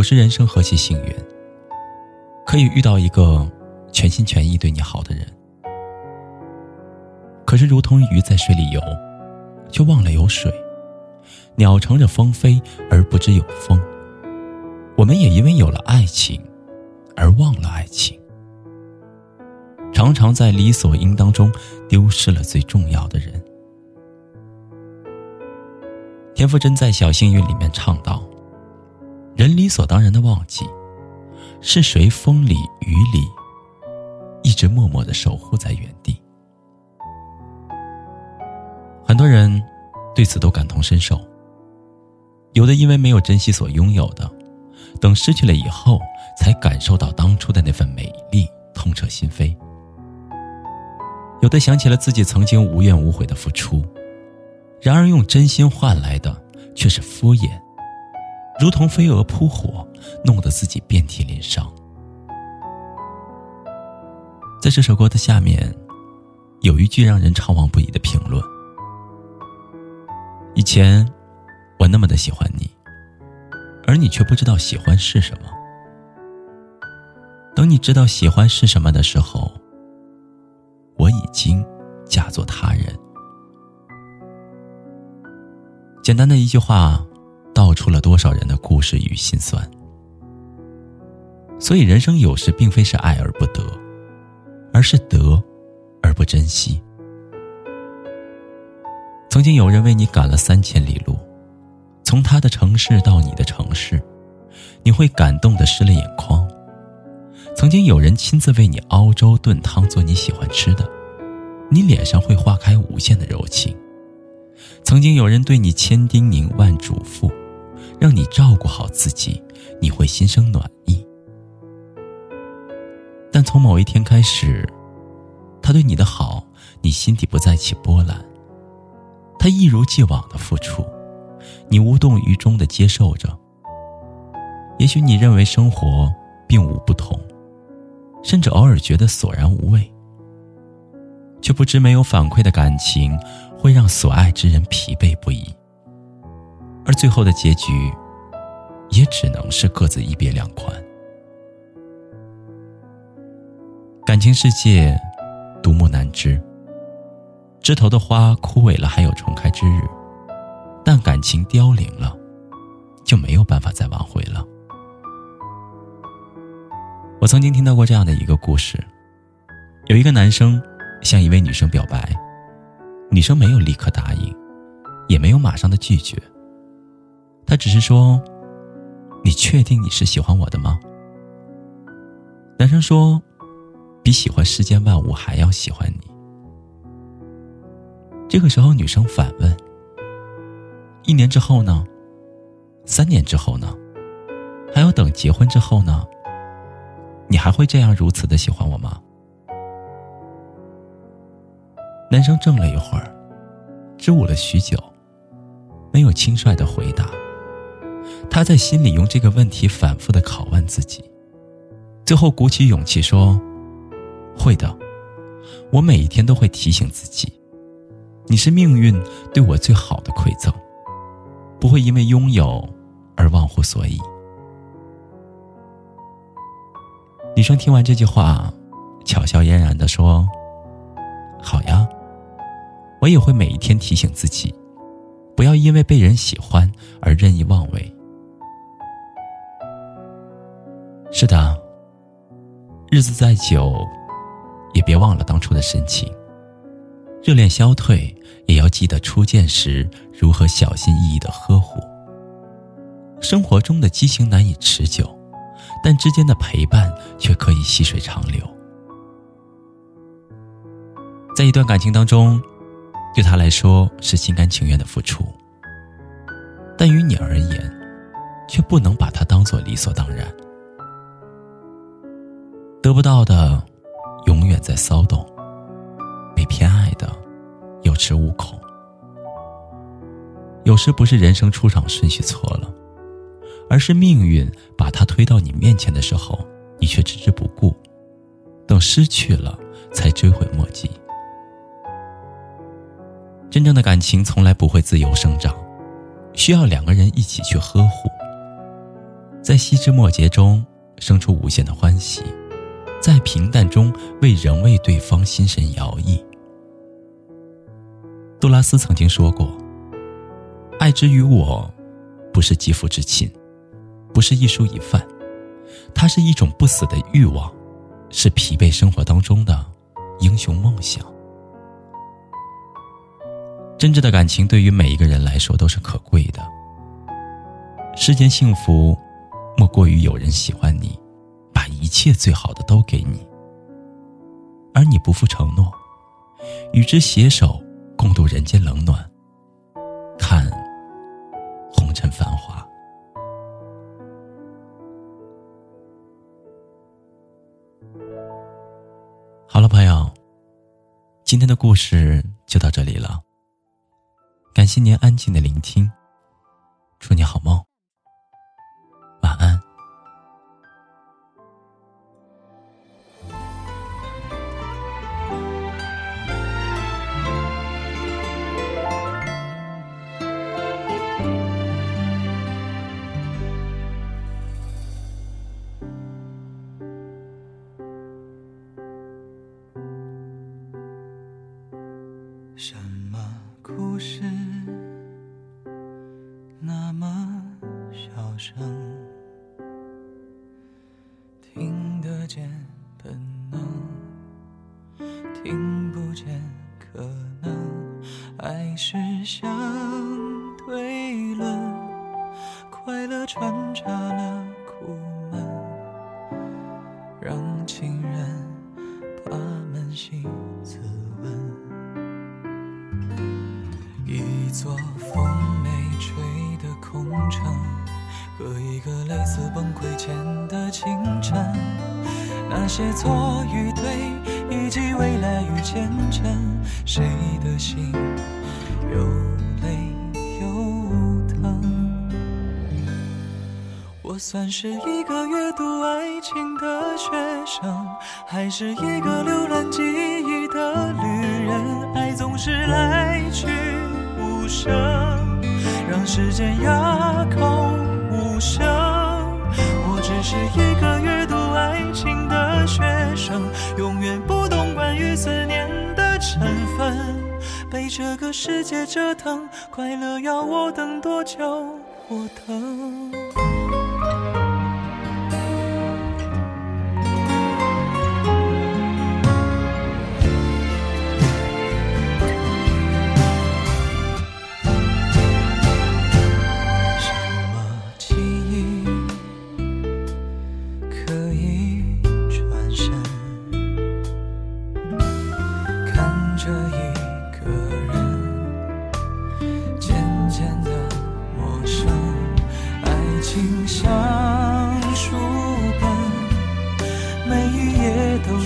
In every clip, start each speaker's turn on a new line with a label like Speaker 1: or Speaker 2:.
Speaker 1: 有时人生何其幸运，可以遇到一个全心全意对你好的人。可是，如同鱼在水里游，却忘了有水；鸟乘着风飞，而不知有风。我们也因为有了爱情，而忘了爱情。常常在理所应当中丢失了最重要的人。田馥甄在《小幸运》里面唱道。人理所当然的忘记，是谁风里雨里，一直默默的守护在原地。很多人对此都感同身受。有的因为没有珍惜所拥有的，等失去了以后，才感受到当初的那份美丽，痛彻心扉。有的想起了自己曾经无怨无悔的付出，然而用真心换来的却是敷衍。如同飞蛾扑火，弄得自己遍体鳞伤。在这首歌的下面，有一句让人怅惘不已的评论：“以前我那么的喜欢你，而你却不知道喜欢是什么。等你知道喜欢是什么的时候，我已经嫁作他人。”简单的一句话。道出了多少人的故事与心酸。所以，人生有时并非是爱而不得，而是得而不珍惜。曾经有人为你赶了三千里路，从他的城市到你的城市，你会感动的湿了眼眶。曾经有人亲自为你熬粥炖汤做你喜欢吃的，你脸上会化开无限的柔情。曾经有人对你千叮咛万嘱咐。让你照顾好自己，你会心生暖意。但从某一天开始，他对你的好，你心底不再起波澜。他一如既往的付出，你无动于衷的接受着。也许你认为生活并无不同，甚至偶尔觉得索然无味，却不知没有反馈的感情会让所爱之人疲惫不已。而最后的结局，也只能是各自一别两宽。感情世界，独木难支。枝头的花枯萎了，还有重开之日；但感情凋零了，就没有办法再挽回了。我曾经听到过这样的一个故事：有一个男生向一位女生表白，女生没有立刻答应，也没有马上的拒绝。他只是说：“你确定你是喜欢我的吗？”男生说：“比喜欢世间万物还要喜欢你。”这个时候，女生反问：“一年之后呢？三年之后呢？还要等结婚之后呢？你还会这样如此的喜欢我吗？”男生怔了一会儿，支吾了许久，没有轻率的回答。他在心里用这个问题反复的拷问自己，最后鼓起勇气说：“会的，我每一天都会提醒自己，你是命运对我最好的馈赠，不会因为拥有而忘乎所以。”女生听完这句话，巧笑嫣然的说：“好呀，我也会每一天提醒自己，不要因为被人喜欢而任意妄为。”是的，日子再久，也别忘了当初的深情。热恋消退，也要记得初见时如何小心翼翼的呵护。生活中的激情难以持久，但之间的陪伴却可以细水长流。在一段感情当中，对他来说是心甘情愿的付出。但于你而言，却不能把它当做理所当然。得不到的，永远在骚动；被偏爱的，有恃无恐。有时不是人生出场顺序错了，而是命运把他推到你面前的时候，你却置之不顾，等失去了才追悔莫及。真正的感情从来不会自由生长，需要两个人一起去呵护，在细枝末节中生出无限的欢喜，在平淡中为人为对方心神摇曳。杜拉斯曾经说过：“爱之于我，不是肌肤之亲，不是一蔬一饭，它是一种不死的欲望，是疲惫生活当中的英雄梦想。”真挚的感情对于每一个人来说都是可贵的。世间幸福，莫过于有人喜欢你，把一切最好的都给你，而你不负承诺，与之携手共度人间冷暖，看红尘繁华。好了，朋友，今天的故事就到这里了。新年安静的聆听，祝你好梦。
Speaker 2: 声听得见本能，听不见可能，爱是相对论，快乐穿插了苦闷，让情人把扪心自问，一座风没吹的空城。和一个类似崩溃前的清晨，那些错与对，以及未来与前程，谁的心又累又疼？我算是一个阅读爱情的学生，还是一个浏览记忆的旅人？爱总是来去无声，让时间哑口。生，我只是一个阅读爱情的学生，永远不懂关于思念的成分。被这个世界折腾，快乐要我等多久？我等。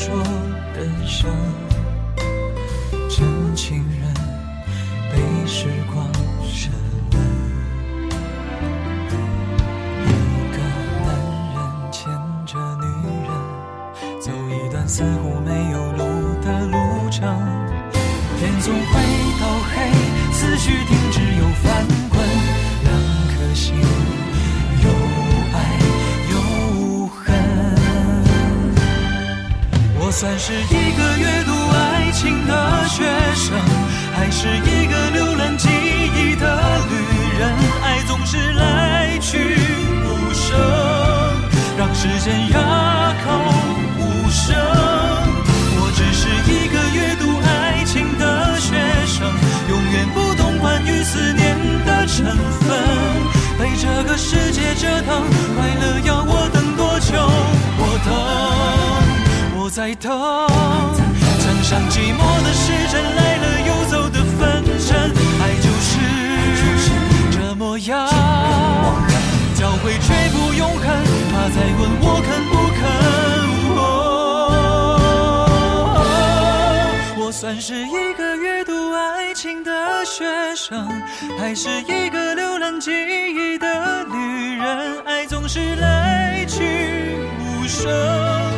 Speaker 2: 说人生真情人被时光审问，一个男人牵着女人走一段似乎没有路的路程，天总会到黑，思绪停止又翻滚，两颗心。我算是一个阅读爱情的学生，还是一个浏览记忆的旅人？爱总是来去无声，让时间哑口无声。我只是一个阅读爱情的学生，永远不懂关于思念的成分。被这个世界折腾，在等场上寂寞的时针来了又走的分针爱就是这模样
Speaker 1: 教会却不永恒怕在问我肯不肯我
Speaker 2: 算是一个阅读爱情的学生还是一个浏览记忆的女人爱总是来去无声。